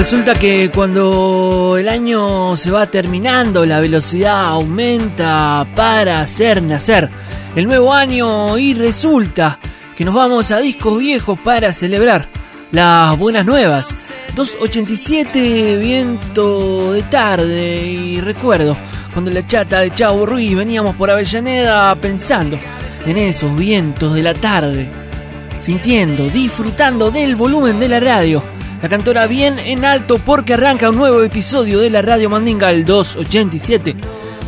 Resulta que cuando el año se va terminando, la velocidad aumenta para hacer nacer el nuevo año y resulta que nos vamos a discos viejos para celebrar las buenas nuevas. 287 viento de tarde y recuerdo cuando la chata de Chavo Ruiz veníamos por Avellaneda pensando en esos vientos de la tarde sintiendo, disfrutando del volumen de la radio. La cantora bien en alto porque arranca un nuevo episodio de la Radio Mandinga el 287,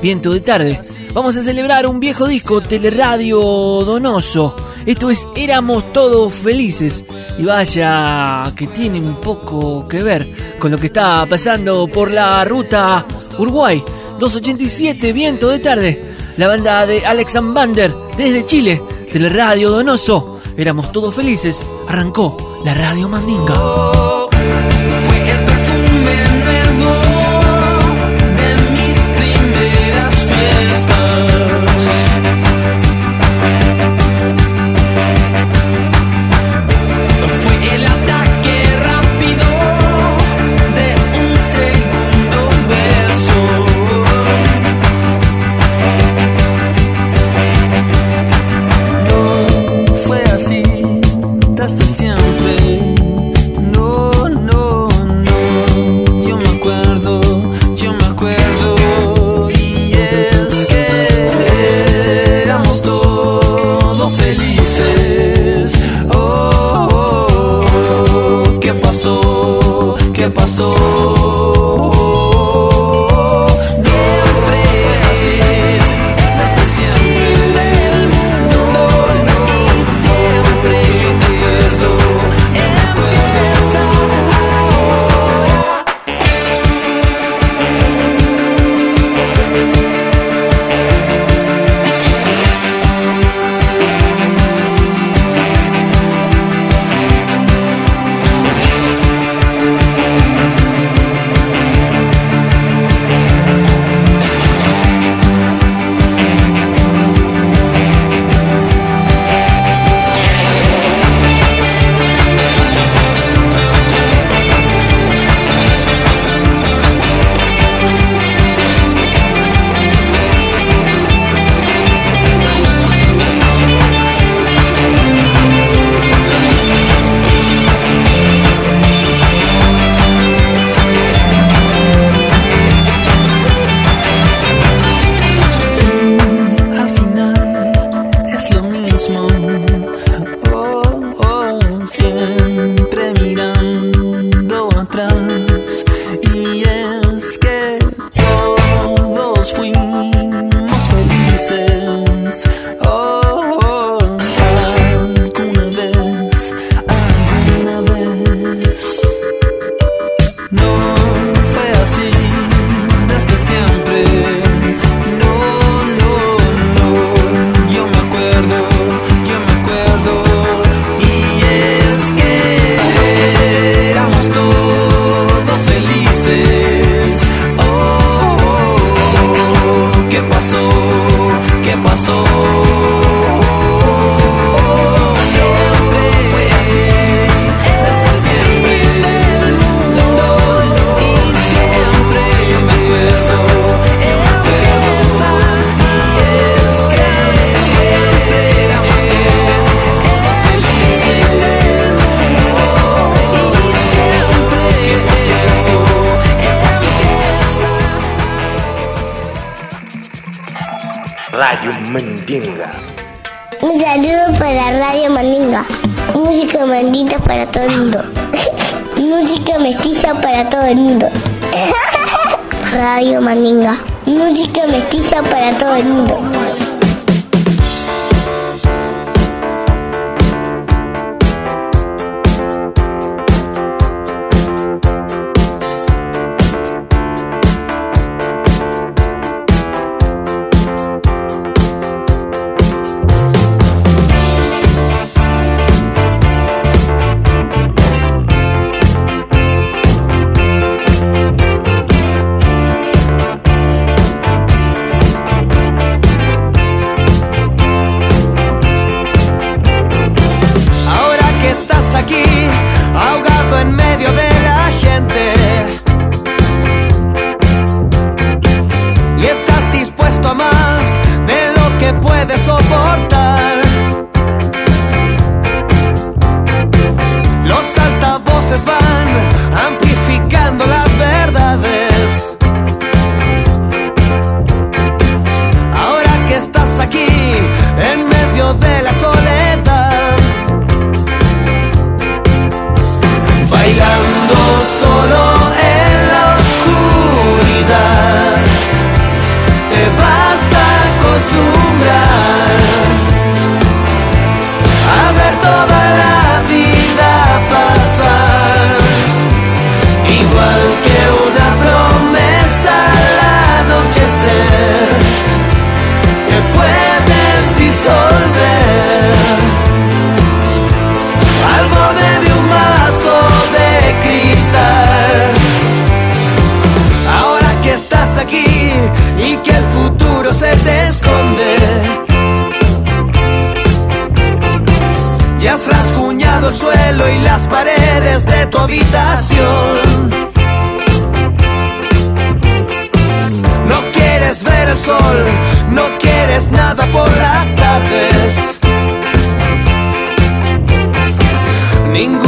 viento de tarde. Vamos a celebrar un viejo disco Teleradio Donoso. Esto es Éramos Todos Felices. Y vaya que tiene un poco que ver con lo que está pasando por la ruta Uruguay. 287, viento de tarde. La banda de Alex Bander desde Chile, Teleradio Donoso. Éramos todos felices. Arrancó la Radio Mandinga.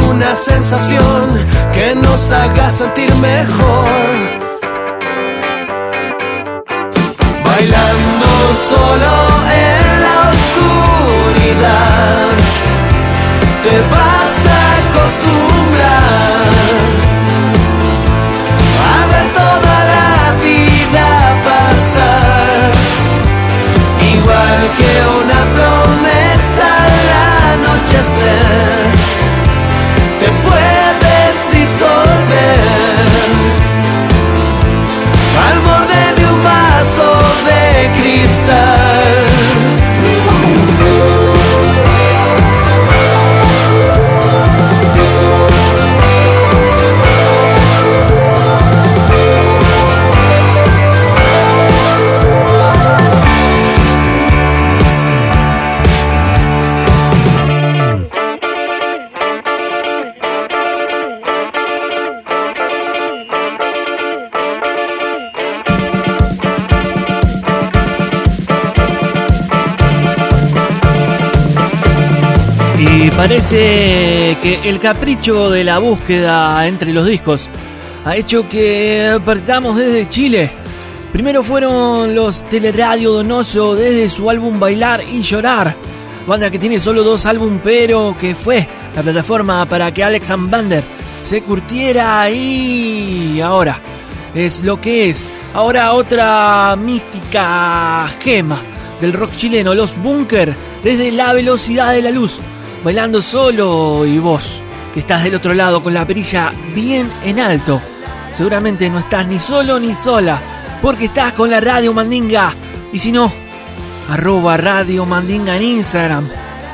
una sensación que nos haga sentir mejor. Bailando solo en la oscuridad, te vas. Parece que el capricho de la búsqueda entre los discos ha hecho que partamos desde Chile. Primero fueron los Teleradio Donoso desde su álbum Bailar y Llorar, banda que tiene solo dos álbumes pero que fue la plataforma para que Alex Bander se curtiera y ahora es lo que es. Ahora otra mística gema del rock chileno, los Bunker, desde la velocidad de la luz bailando solo y vos, que estás del otro lado con la perilla bien en alto. Seguramente no estás ni solo ni sola, porque estás con la Radio Mandinga. Y si no, arroba Radio Mandinga en Instagram.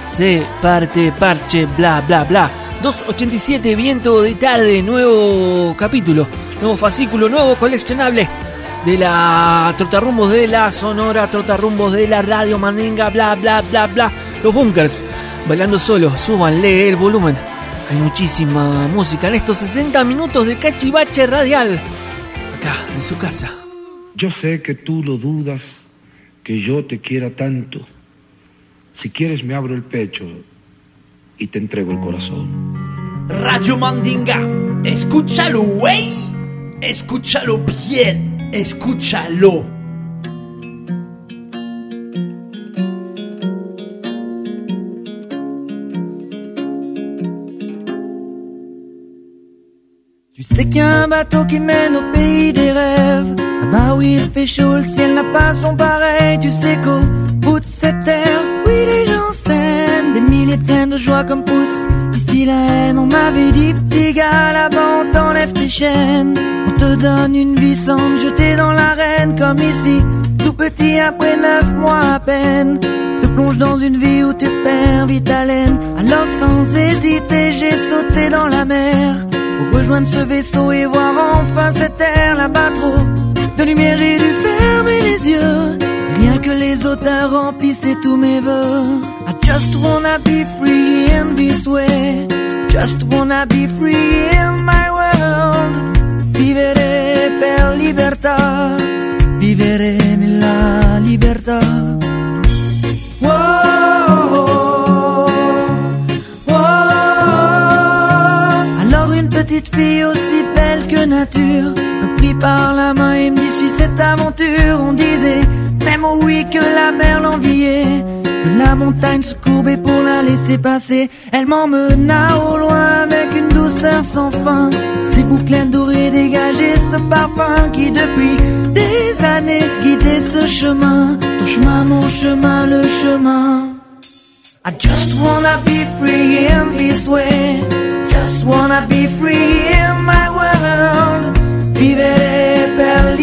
Se parte, parche, bla, bla, bla. 287 Viento de Tarde, nuevo capítulo, nuevo fascículo, nuevo coleccionable de la Trotarrumbos de la Sonora, Trotarrumbos de la Radio Mandinga, bla, bla, bla, bla. Los bunkers bailando solo, súbanle el volumen. Hay muchísima música en estos 60 minutos de cachivache radial. Acá, en su casa. Yo sé que tú lo dudas, que yo te quiera tanto. Si quieres me abro el pecho y te entrego el corazón. Radio Mandinga, escúchalo, güey. Escúchalo bien, escúchalo. C'est qu'il y a un bateau qui mène au pays des rêves. Là-bas où il fait chaud, le ciel n'a pas son pareil. Tu sais qu'au bout de cette terre, oui, les gens s'aiment. Des milliers de de joie comme poussent ici la haine. On m'avait dit, petit gars, là-bas on t'enlève tes chaînes. On te donne une vie sans jeter dans l'arène comme ici. Tout petit après neuf mois à peine. Te plonge dans une vie où tu perds vite haleine. Alors sans hésiter, j'ai sauté dans la mer. Rejoindre ce vaisseau et voir enfin cette terre là-bas trop de lumière, j'ai dû fermer les yeux. Rien que les odeurs remplissaient tous mes voeux. I just wanna be free in this way. Just wanna be free in my world. Vivere per libertà. Vivere nella libertà. Alors me prit par la main et me dit suis cette aventure. On disait même au oui que la mer l'enviait, que la montagne se courbait pour la laisser passer. Elle m'emmena au loin avec une douceur sans fin. Ses boucles dorées dégageaient ce parfum qui depuis des années guidait ce chemin. Ton chemin, mon chemin, le chemin. I just wanna be free in this way. Just wanna be free in my world.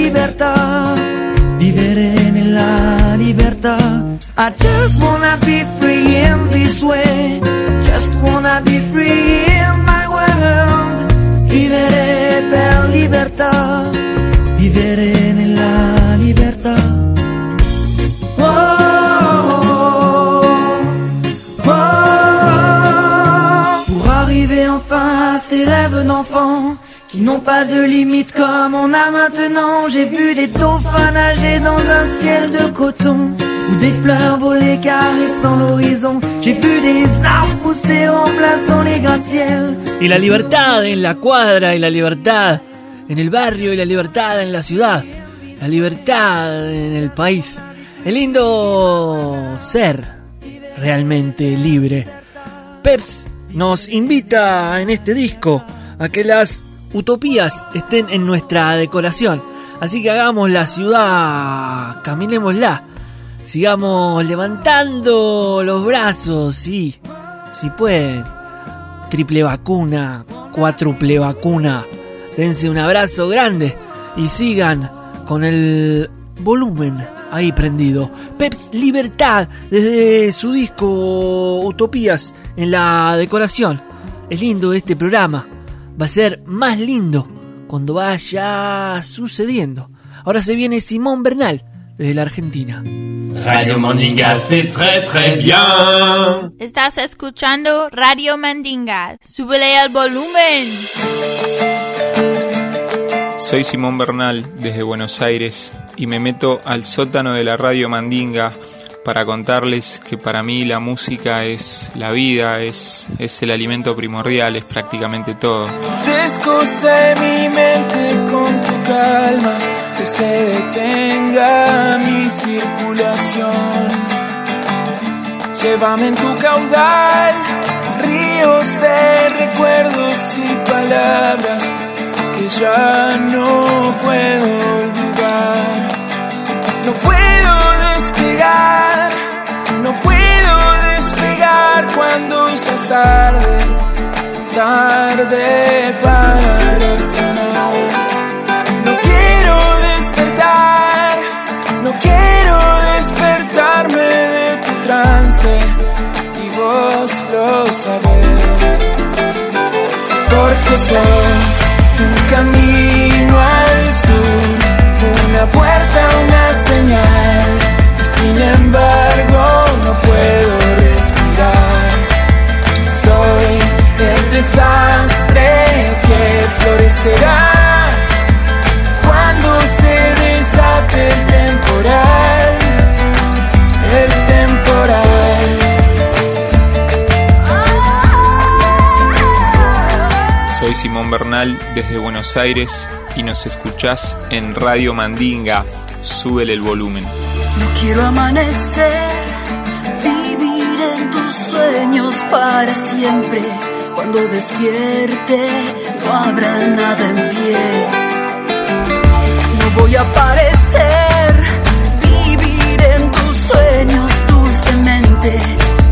Libertà. Vivere nella libertà. I just wanna be free in this way. Just wanna be free in my world. Vivere per libertà. Vivere nella libertà. Oh. Pour arriver enfin à ces rêves d'enfant qui n'ont pas de limite comme on a maintenant. J'ai vu des dauphins nager dans un ciel de coton ou des fleurs voler caressant l'horizon. J'ai vu des arbres pousser remplaçant les gratte-ciel. Y la libertad en la cuadra y la libertad en el barrio y la libertad en la ciudad. La libertad en el país. Es lindo ser realmente libre. Peps nos invita en este disco a que las utopías estén en nuestra decoración. Así que hagamos la ciudad, caminémosla. Sigamos levantando los brazos, sí, si pueden. Triple vacuna, cuádruple vacuna. Dense un abrazo grande y sigan con el volumen ahí prendido. Peps Libertad desde su disco Utopías en la decoración. Es lindo este programa. Va a ser más lindo cuando vaya sucediendo. Ahora se viene Simón Bernal desde la Argentina. Radio Mandinga, c'est très très bien. Estás escuchando Radio Mandinga. Súbele al volumen. Soy Simón Bernal desde Buenos Aires y me meto al sótano de la Radio Mandinga para contarles que para mí la música es la vida, es, es el alimento primordial, es prácticamente todo. Descose mi mente con tu calma, que se detenga mi circulación. Llévame en tu caudal, ríos de recuerdos y palabras que ya no puedo olvidar. No puedo no puedo despegar cuando ya es tarde, tarde para reaccionar. No quiero despertar, no quiero despertarme de tu trance y vos lo sabes, porque sos florecerá cuando se desate el temporal. El temporal. Soy Simón Bernal desde Buenos Aires y nos escuchás en Radio Mandinga. Súbele el volumen. No quiero amanecer, vivir en tus sueños para siempre. Cuando despierte, no habrá nada en pie. No voy a aparecer, vivir en tus sueños dulcemente.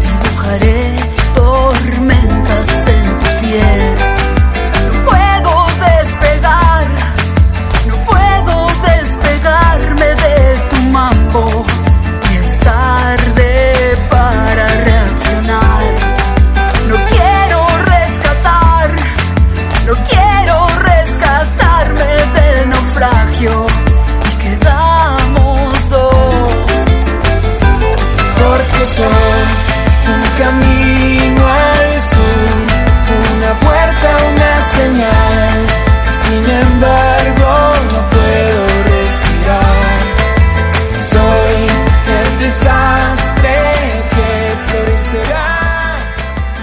Dibujaré tormentas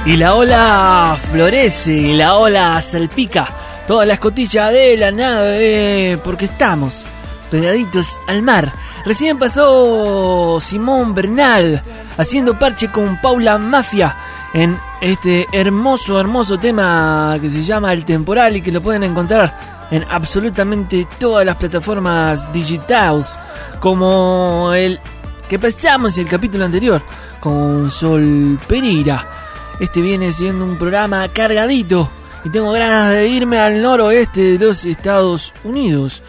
Y la ola florece, y la ola salpica toda la escotilla de la nave, porque estamos pegaditos al mar. Recién pasó Simón Bernal haciendo parche con Paula Mafia en este hermoso, hermoso tema que se llama El Temporal y que lo pueden encontrar en absolutamente todas las plataformas digitales, como el que pasamos el capítulo anterior con Sol Pereira. Este viene siendo un programa cargadito y tengo ganas de irme al noroeste de los Estados Unidos.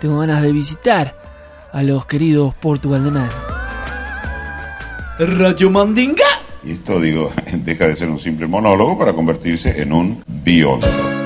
Tengo ganas de visitar a los queridos Portugal de Man. Radio Mandinga. Y esto, digo, deja de ser un simple monólogo para convertirse en un biólogo.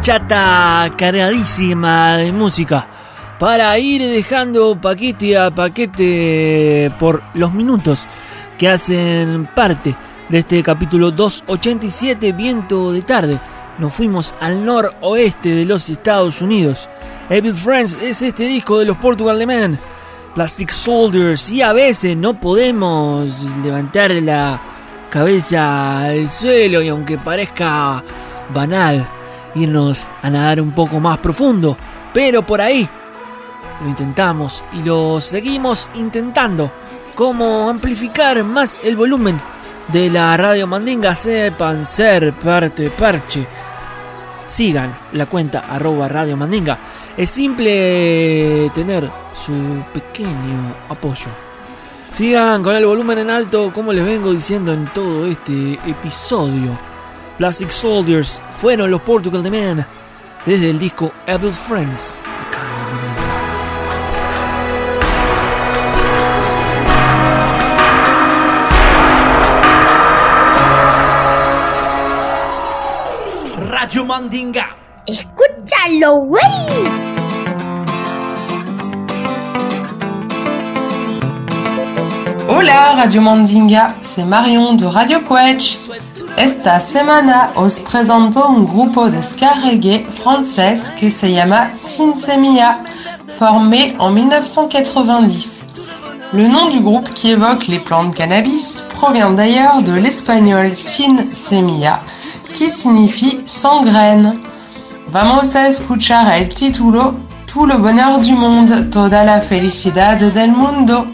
Chata cargadísima de música para ir dejando paquete a paquete por los minutos que hacen parte de este capítulo 287 Viento de tarde. Nos fuimos al noroeste de los Estados Unidos. Evil Friends es este disco de los Portugal The Man. Plastic Soldiers y a veces no podemos levantar la cabeza al suelo y aunque parezca banal irnos a nadar un poco más profundo, pero por ahí lo intentamos y lo seguimos intentando. Cómo amplificar más el volumen de la radio Mandinga. Sepan ser parte parche. Sigan la cuenta arroba radio Mandinga. Es simple tener su pequeño apoyo. Sigan con el volumen en alto, como les vengo diciendo en todo este episodio. Plastic Soldiers fueron los Portugal The Man desde el disco Evil Friends. Radio Mandinga. Escúchalo, güey. Hola Radio Mandinga, c'est Marion de Radio Quetch. Esta semana os presento un grupo de ska reggae francés que se llama Sinsemia, formé en 1990. Le nom du groupe qui évoque les plantes cannabis provient d'ailleurs de l'espagnol sin semilla, qui signifie sans graines. Vamos a escuchar el título Tout le bonheur du monde, toda la felicidad del mundo,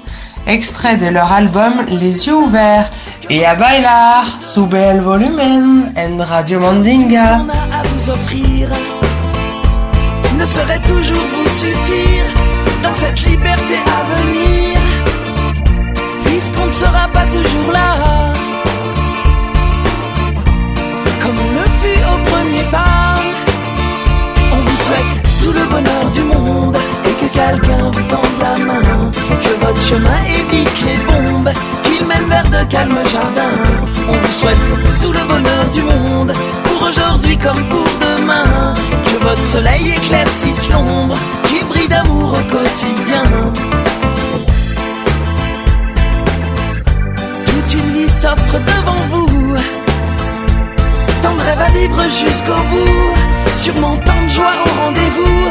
extrait de leur album Les yeux ouverts. Et à bailar, sube el volumen en Radio Mandinga. à vous offrir ne saurait toujours vous suffire dans cette liberté à venir, puisqu'on ne sera pas toujours là. Comme on le fut au premier pas, on vous souhaite tout le bonheur du monde que quelqu'un vous tende la main, que votre chemin évite les bombes, qu'il mène vers de calmes jardins. On vous souhaite tout le bonheur du monde pour aujourd'hui comme pour demain, que votre soleil éclaircisse l'ombre, qu'il brille d'amour au quotidien. Toute une vie s'offre devant vous, tant de rêves à vivre jusqu'au bout, sûrement tant de joie au rendez-vous,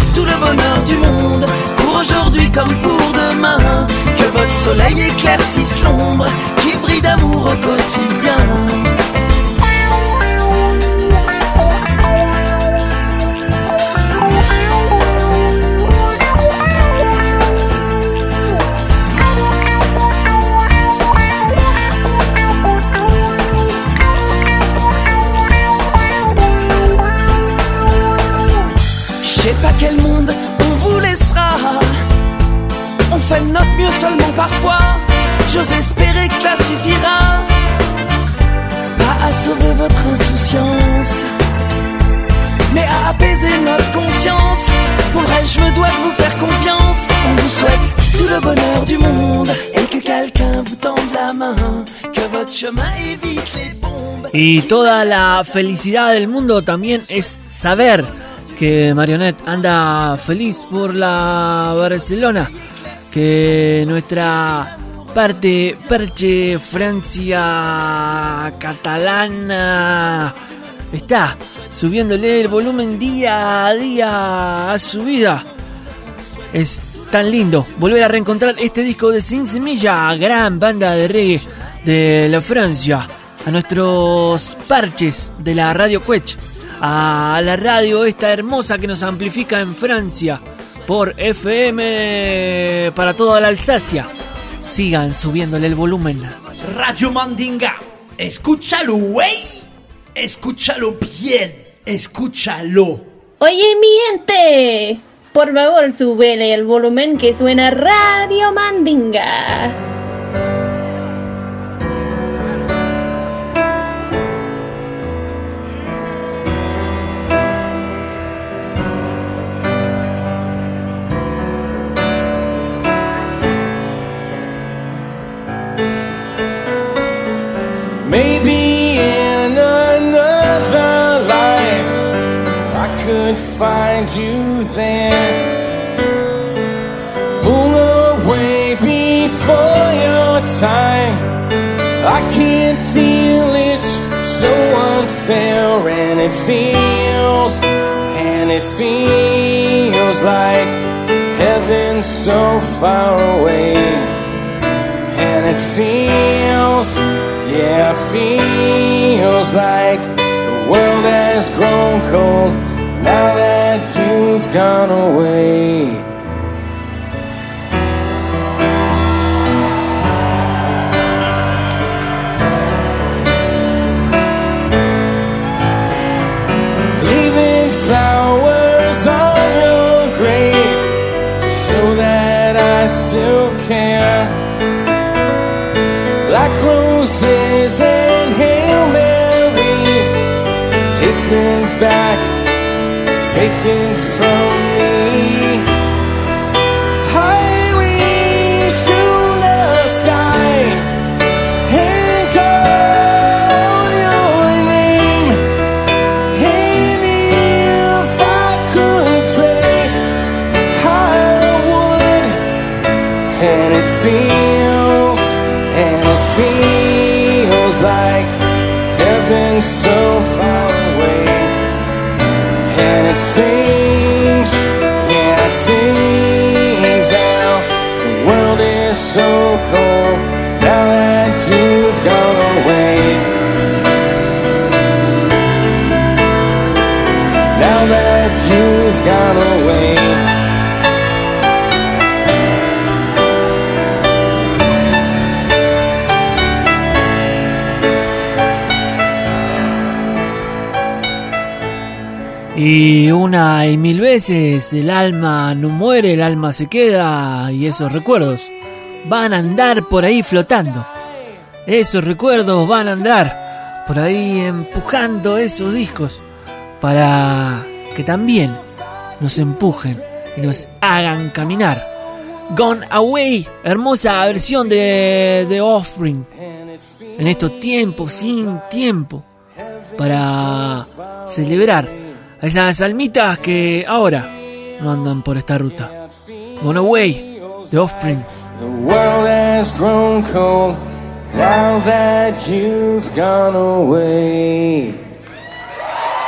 tout le bonheur du monde pour aujourd'hui comme pour demain. Que votre soleil éclaircisse l'ombre, qu'il brille d'amour au quotidien. Pas quel fait notre mieux seulement parfois. J'ose espérer que cela suffira. Pas à sauver votre insouciance, mais à apaiser notre conscience. Pour le je me dois de vous faire confiance. On vous souhaite tout le bonheur du monde et que quelqu'un vous tende la main. Que votre chemin évite les bombes. Y toda la felicidad del mundo también es saber que Marionette anda feliz por la Barcelona, que nuestra parte perche Francia catalana está subiéndole el volumen día a día a su vida. Es tan lindo volver a reencontrar este disco de Sin Semilla, gran banda de reggae de la Francia, a nuestros parches de la Radio Quech, a la radio esta hermosa que nos amplifica en Francia por FM para toda la Alsacia. Sigan subiéndole el volumen. Radio Mandinga. Escúchalo, güey. Escúchalo bien. escúchalo. Oye, mi gente, por favor, súbele el volumen que suena Radio Mandinga. I find you there. Pull away before your time. I can't deal it so unfair, and it feels, and it feels like heaven so far away. And it feels, yeah, it feels like the world has grown cold now that you've gone away. Y una y mil veces el alma no muere, el alma se queda y esos recuerdos van a andar por ahí flotando. Esos recuerdos van a andar por ahí empujando esos discos para que también nos empujen y nos hagan caminar. Gone Away, hermosa versión de The Offspring. En estos tiempos, sin tiempo, para celebrar a esas almitas que ahora no andan por esta ruta. Gone Away, The Offspring. The world has grown cold now that you've gone away.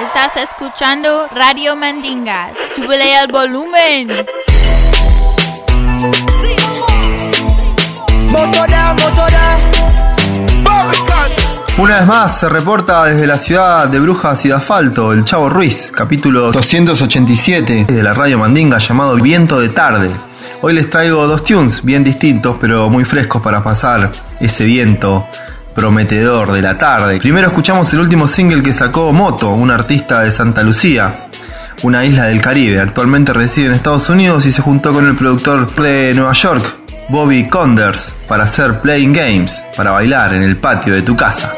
Estás escuchando Radio Mandinga. Súbele el volumen. Una vez más se reporta desde la ciudad de Brujas y de Asfalto el Chavo Ruiz, capítulo 287 de la radio Mandinga llamado Viento de Tarde. Hoy les traigo dos tunes bien distintos pero muy frescos para pasar ese viento prometedor de la tarde. Primero escuchamos el último single que sacó Moto, un artista de Santa Lucía, una isla del Caribe. Actualmente reside en Estados Unidos y se juntó con el productor de Nueva York, Bobby Conders, para hacer Playing Games, para bailar en el patio de tu casa.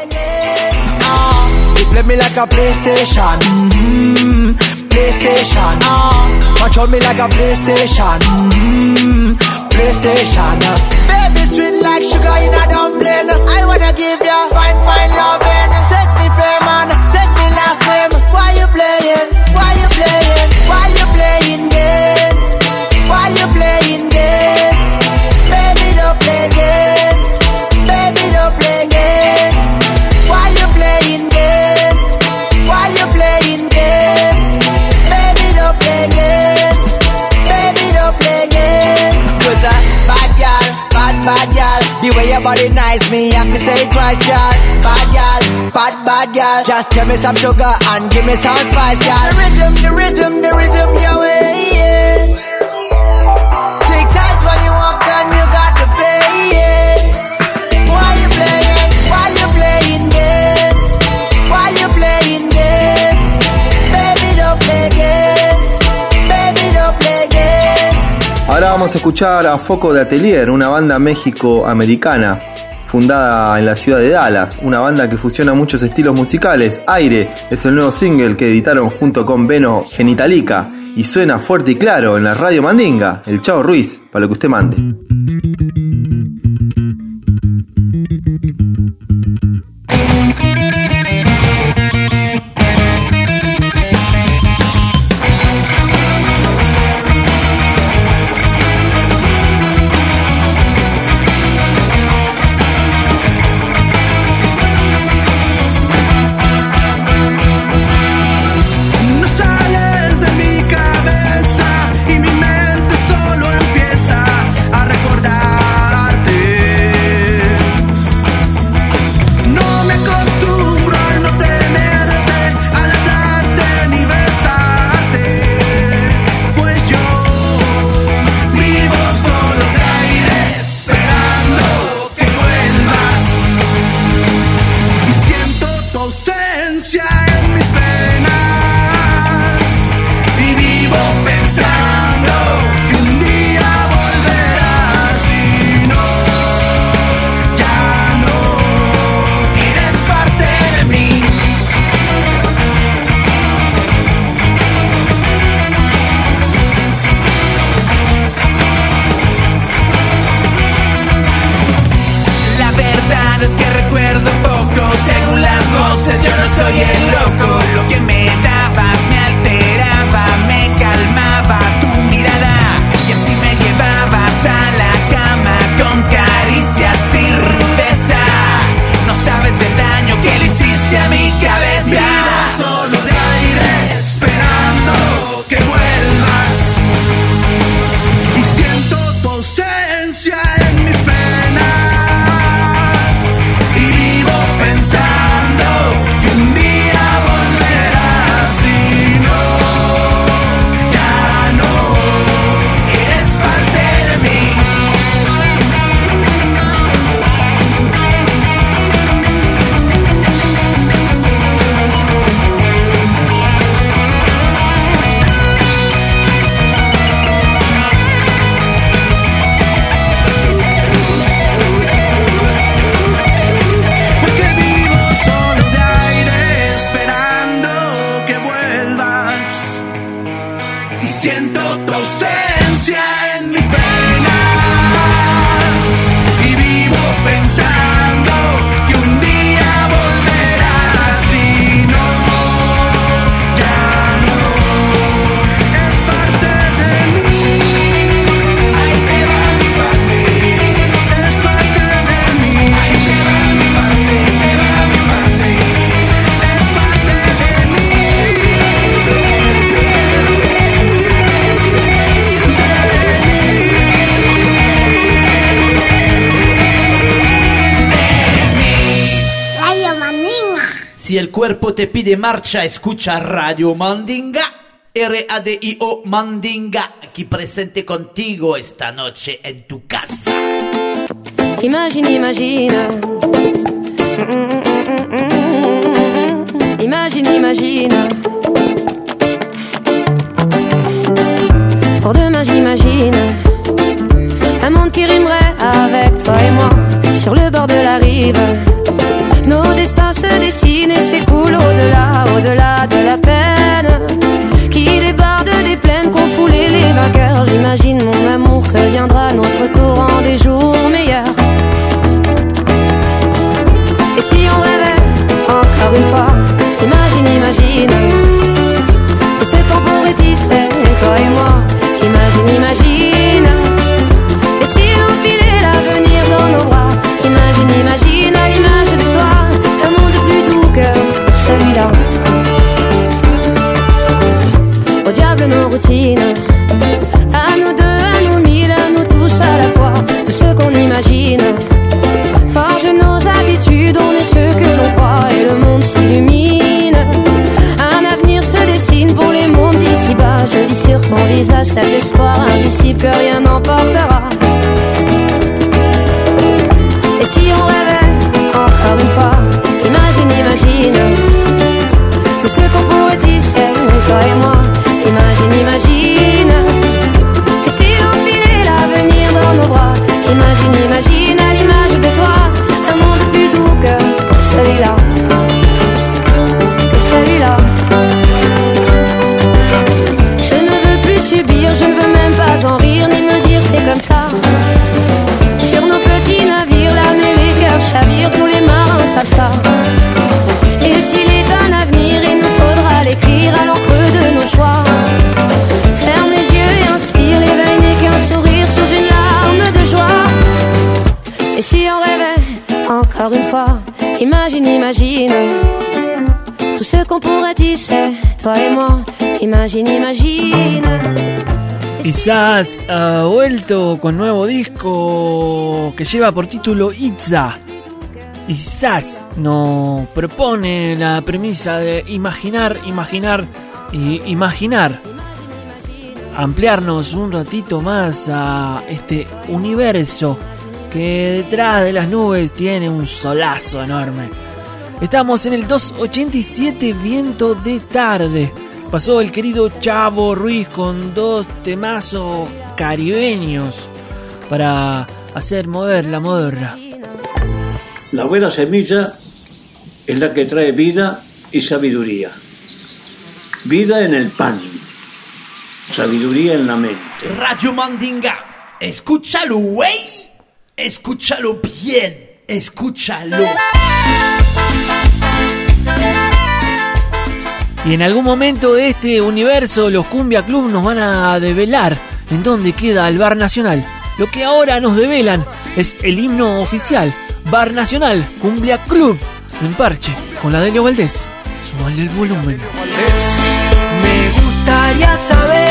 Just give me some sugar and give me some spice, yeah. The rhythm, the rhythm, the rhythm, your way, yeah. Take tight when you walk and you got the face, yeah. Why you playing? Why you playing games? Why you playing games? Baby, don't play games. Baby, don't play games. Ahora vamos a escuchar a Foco de Atelier, una banda México-americana fundada en la ciudad de Dallas, una banda que fusiona muchos estilos musicales. Aire es el nuevo single que editaron junto con Beno Genitalica y suena fuerte y claro en la radio Mandinga, el Chavo Ruiz, para lo que usted mande. Tu ausencia en mis penas cuerpo te pide marcha, escucha Radio Mandinga. R-A-D-I-O Mandinga, aquí presente contigo esta noche en tu casa. Imagine, imagine. Imagine, imagine. Pour demain, j'imagine un monde qui rimerait avec toi et moi sur le bord de la rive. Nos destins se dessinent et s'écoulent au-delà, au-delà de la peine qui déborde des plaines qu'ont foulé les vainqueurs. J'imagine mon amour que viendra notre tour en des jours meilleurs. Et si on rêvait encore une fois, imagine, imagine tout ce qu'on pourrait tisser, toi et moi. Imagine, imagine. Nos routines, à nous deux, à nous mille, à nous tous à la fois, tout ce qu'on imagine. Forge nos habitudes, on est ce que l'on croit et le monde s'illumine. Un avenir se dessine pour les mondes d'ici-bas. Je lis sur ton visage cet espoir indicible que rien n'emportera. tous les marins savent ça. Et s'il est un avenir, il nous faudra l'écrire à l'encre de nos choix. Ferme les yeux et inspire, l'éveil n'est qu'un sourire sous une larme de joie. Et si on rêvait, encore une fois, imagine, imagine. Tout ce qu'on pourrait dire, toi et moi. Imagine, imagine. Quizás ha ah, vuelto con nuevo disco que lleva por título Itza. Quizás nos propone la premisa de imaginar, imaginar y imaginar. Ampliarnos un ratito más a este universo que detrás de las nubes tiene un solazo enorme. Estamos en el 287 Viento de Tarde. Pasó el querido Chavo Ruiz con dos temazos caribeños para hacer mover la moderna. La buena semilla es la que trae vida y sabiduría. Vida en el pan, sabiduría en la mente. Radio Mandinga, escúchalo, güey. Escúchalo bien, escúchalo. Y en algún momento de este universo los Cumbia Club nos van a develar en dónde queda el Bar Nacional. Lo que ahora nos develan es el himno oficial, Bar Nacional, Cumbia Club, en parche, con la Delio Valdés. Súbale el volumen. Me gustaría saber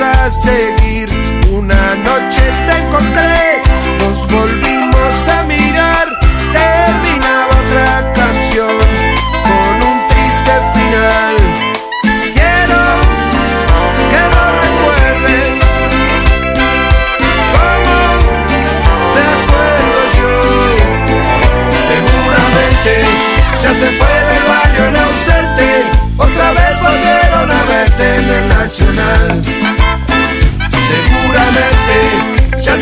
a seguir. Una noche te encontré,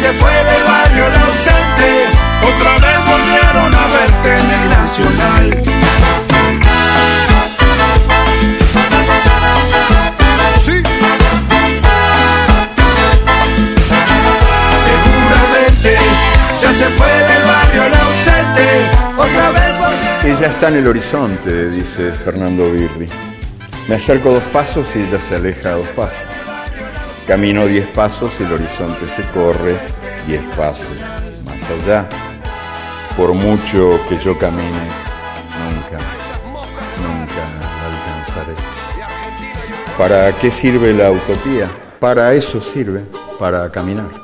se fue del barrio el ausente. Otra vez volvieron a verte en el Nacional. Sí. Seguramente ya se fue del barrio el ausente. Otra vez volvieron. Ella está en el horizonte, dice Fernando Birri. Me acerco dos pasos y ella se aleja dos pasos. Camino diez pasos el horizonte se corre diez pasos más allá. Por mucho que yo camine, nunca, nunca alcanzaré. ¿Para qué sirve la utopía? Para eso sirve, para caminar.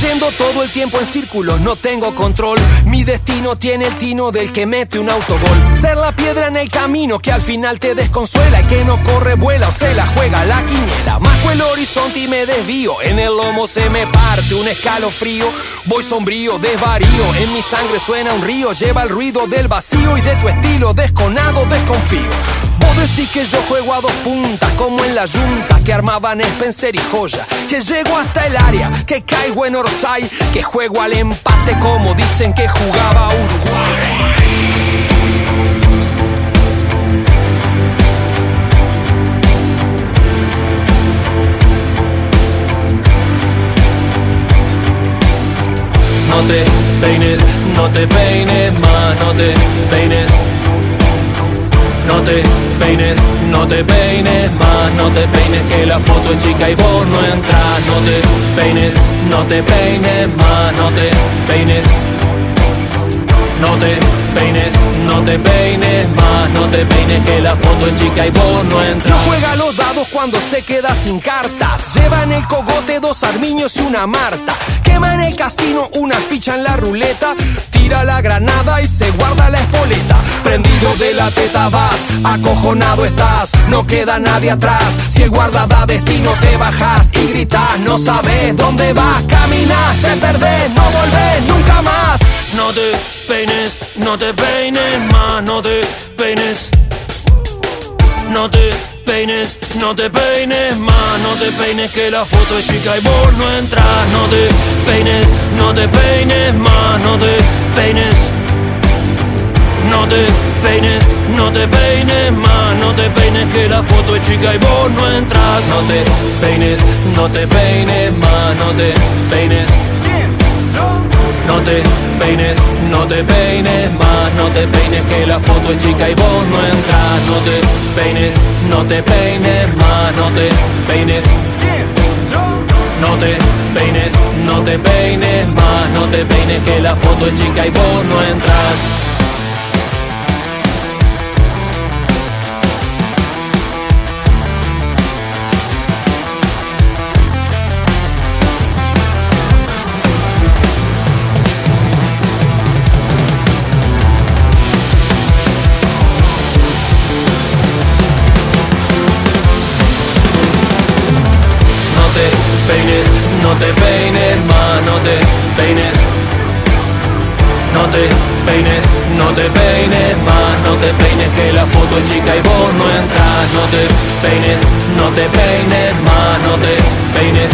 cayendo todo el tiempo en círculos, no tengo control. Mi destino tiene el tino del que mete un autogol. Ser la piedra en el camino que al final te desconsuela. Y que no corre, vuela o se la juega la quiniela. Masco el horizonte y me desvío. En el lomo se me parte un escalofrío. Voy sombrío, desvarío. En mi sangre suena un río. Lleva el ruido del vacío y de tu estilo desconado desconfío. Vos decís que yo juego a dos puntas, como en la yunta que armaban Spencer y Joya. Que llego hasta el área, que caigo en Orsay, que juego al empate como dicen que jugaba Uruguay. No te peines, no te peines más, no te peines no te peines, no te peines más, no te peines que la foto es chica y vos no entras, no te peines, no te peines más, no te peines. No te peines, no te peines más, no te peines que la foto es chica y vos no entras. No juega los dados cuando se queda sin cartas. Lleva en el cogote dos armiños y una marta. Quema en el casino una ficha en la ruleta. Tira la granada y se guarda la espoleta. Prendido de la teta vas, acojonado estás. No queda nadie atrás. Si el guarda da destino te bajas y gritas. No sabes dónde vas, caminas, te perdés, no volvés nunca más. No te peines, no te peines más, no te peines. No te peines, no te peines más, no te peines que la foto es chica y vos no entras. No te peines, no te peines más, no te peines. No te peines, no te peines más, no te peines que la foto es chica y vos no entras. No te peines, no te peines más, no te peines. No te peines, no te peines más, no te peines que la foto es chica y vos no entras. No te peines, no te peines más, no te peines. No te peines, no te peines más, no te peines que la foto es chica y vos no entras. Te peines más, no te peines. No te peines, no te peines más, no te peines que la foto es chica y vos no entras. No te peines, no te peines más, no te peines.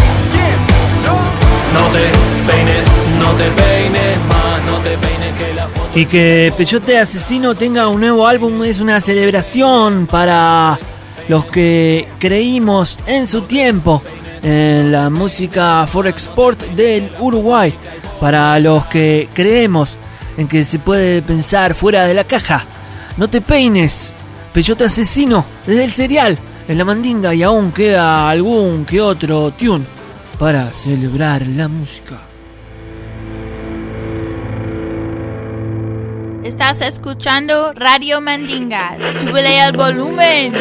No te peines, no te peines más, no te peines que la foto Y que Peyote Asesino tenga un nuevo álbum es una celebración para los que creímos en su tiempo en la música for export del Uruguay, para los que creemos en que se puede pensar fuera de la caja. No te peines, Peyote Asesino, desde el serial, en la mandinga y aún queda algún que otro tune para celebrar la música. Estás escuchando Radio Mandinga. Súbele al volumen.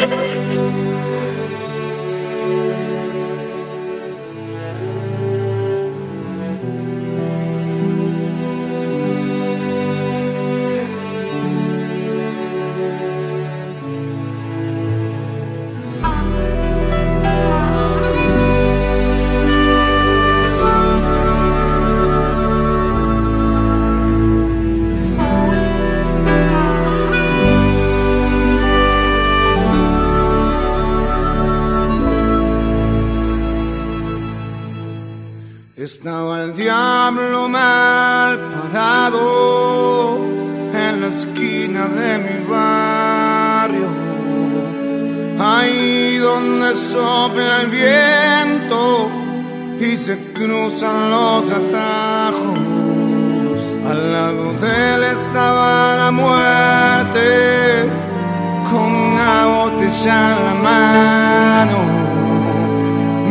Sopla el viento y se cruzan los atajos. Al lado de él estaba la muerte con una botella en la mano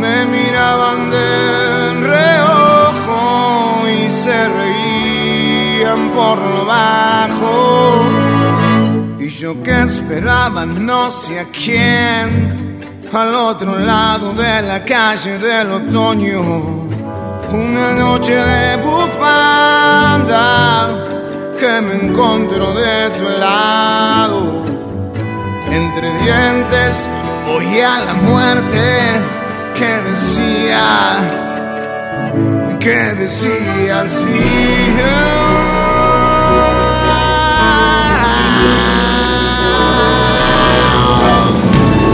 me miraban de reojo y se reían por lo bajo. Y yo que esperaba no sé a quién, al otro lado de la calle del otoño, una noche de bufanda que me encontró de su lado. Entre dientes oía la muerte que decía, que decía así.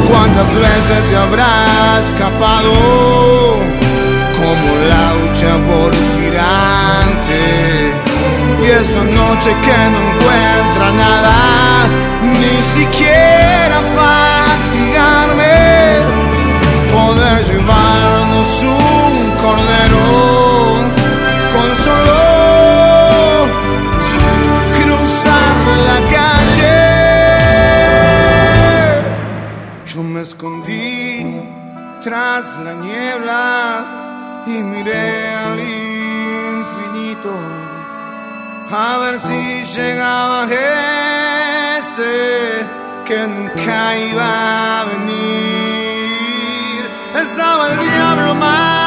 ¿Cuántas veces te habrá escapado como laucha por tirante? Y esta noche que no encuentra nada, ni siquiera fatigarme poder llevarnos un cordero con solo me escondí tras la niebla y miré al infinito a ver si llegaba ese que nunca iba a venir. Estaba el diablo más.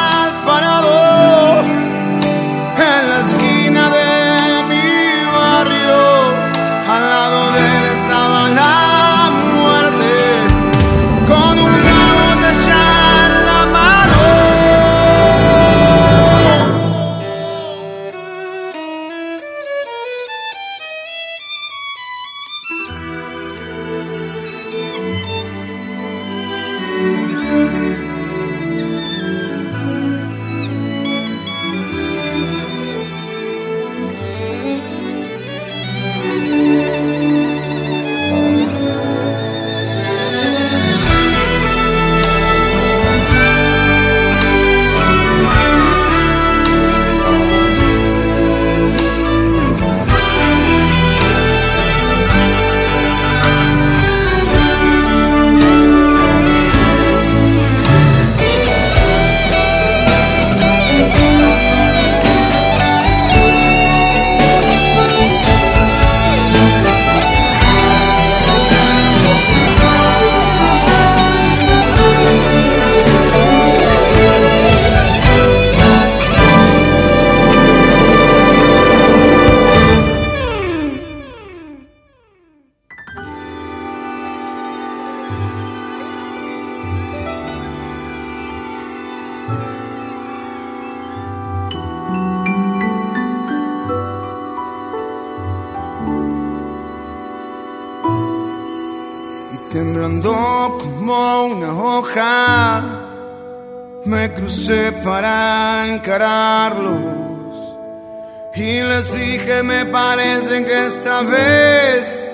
Y les dije me parece que esta vez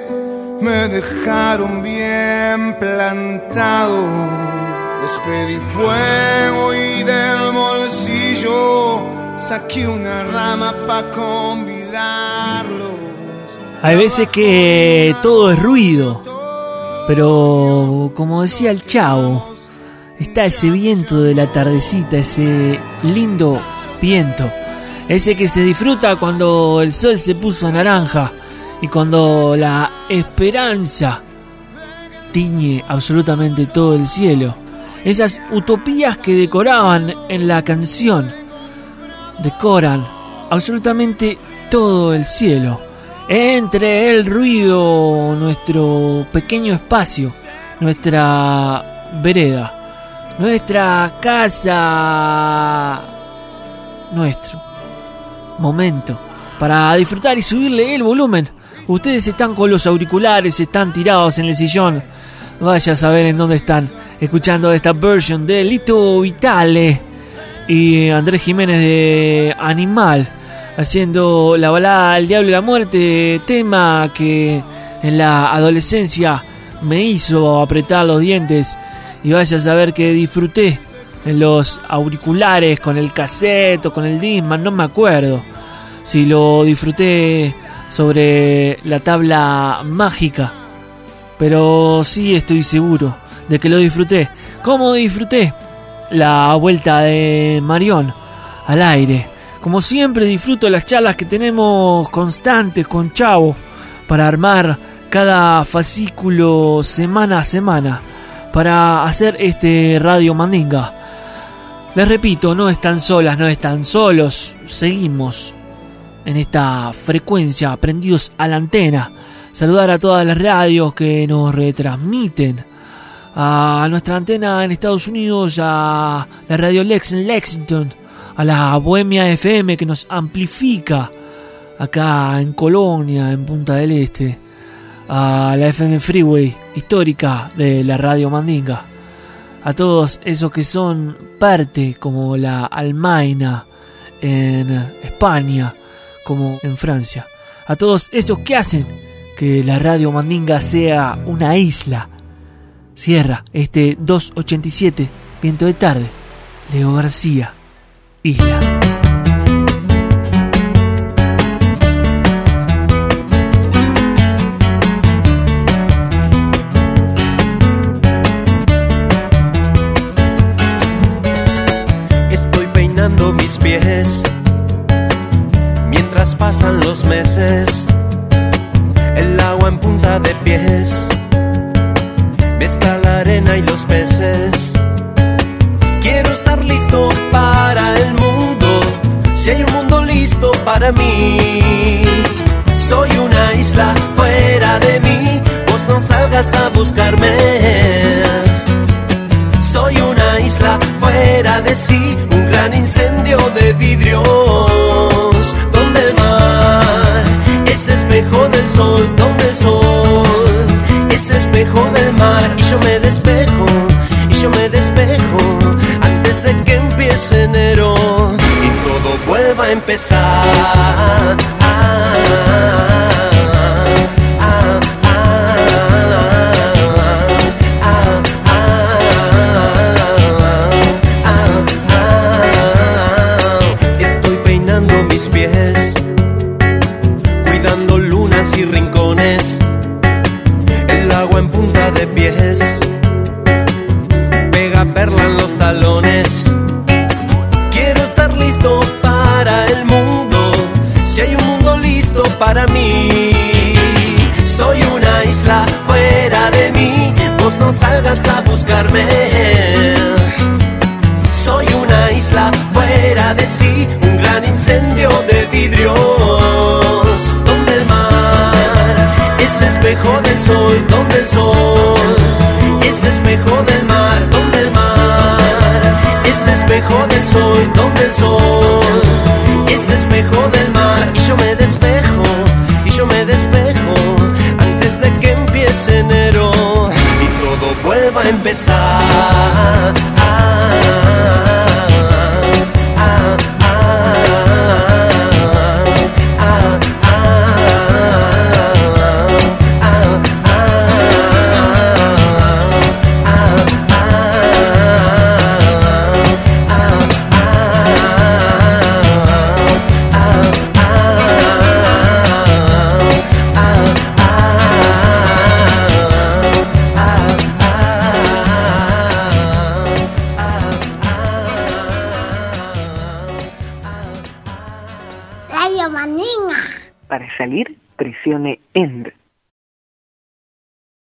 me dejaron bien plantado. Les pedí fuego y del bolsillo saqué una rama para convidarlos Hay veces que todo es ruido, pero como decía el chavo, está ese viento de la tardecita, ese lindo viento, ese que se disfruta cuando el sol se puso naranja y cuando la esperanza tiñe absolutamente todo el cielo. Esas utopías que decoraban en la canción, decoran absolutamente todo el cielo. Entre el ruido, nuestro pequeño espacio, nuestra vereda, nuestra casa, nuestro. Momento. Para disfrutar y subirle el volumen. Ustedes están con los auriculares, están tirados en el sillón. Vaya a saber en dónde están. Escuchando esta version de Lito Vitale y Andrés Jiménez de Animal haciendo la balada El Diablo y la Muerte, tema que en la adolescencia me hizo apretar los dientes y vaya a saber que disfruté en los auriculares con el cassette o con el Disman, no me acuerdo si lo disfruté sobre la tabla mágica, pero sí estoy seguro de que lo disfruté. ¿Cómo disfruté? La vuelta de Marión al aire. Como siempre disfruto las charlas que tenemos constantes con Chavo para armar cada fascículo semana a semana para hacer este Radio Mandinga. Les repito, no están solas, no están solos, seguimos en esta frecuencia, prendidos a la antena. Saludar a todas las radios que nos retransmiten. A nuestra antena en Estados Unidos, a la radio Lex en Lexington, a la Bohemia FM que nos amplifica acá en Colonia, en Punta del Este, a la FM Freeway histórica de la radio Mandinga, a todos esos que son parte como la Almaina en España, como en Francia, a todos esos que hacen que la radio Mandinga sea una isla. Cierra este 287, viento de tarde, Leo García, Isla. Mientras pasan los meses. El agua en punta de pies mezcla la arena y los peces. Quiero estar listo para el mundo, si hay un mundo listo para mí. Soy una isla fuera de mí, vos no salgas a buscarme. Isla fuera de sí, un gran incendio de vidrios, donde el mar es espejo del sol, donde el sol es espejo del mar y yo me despejo, y yo me despejo antes de que empiece enero y todo vuelva a empezar. Empezar.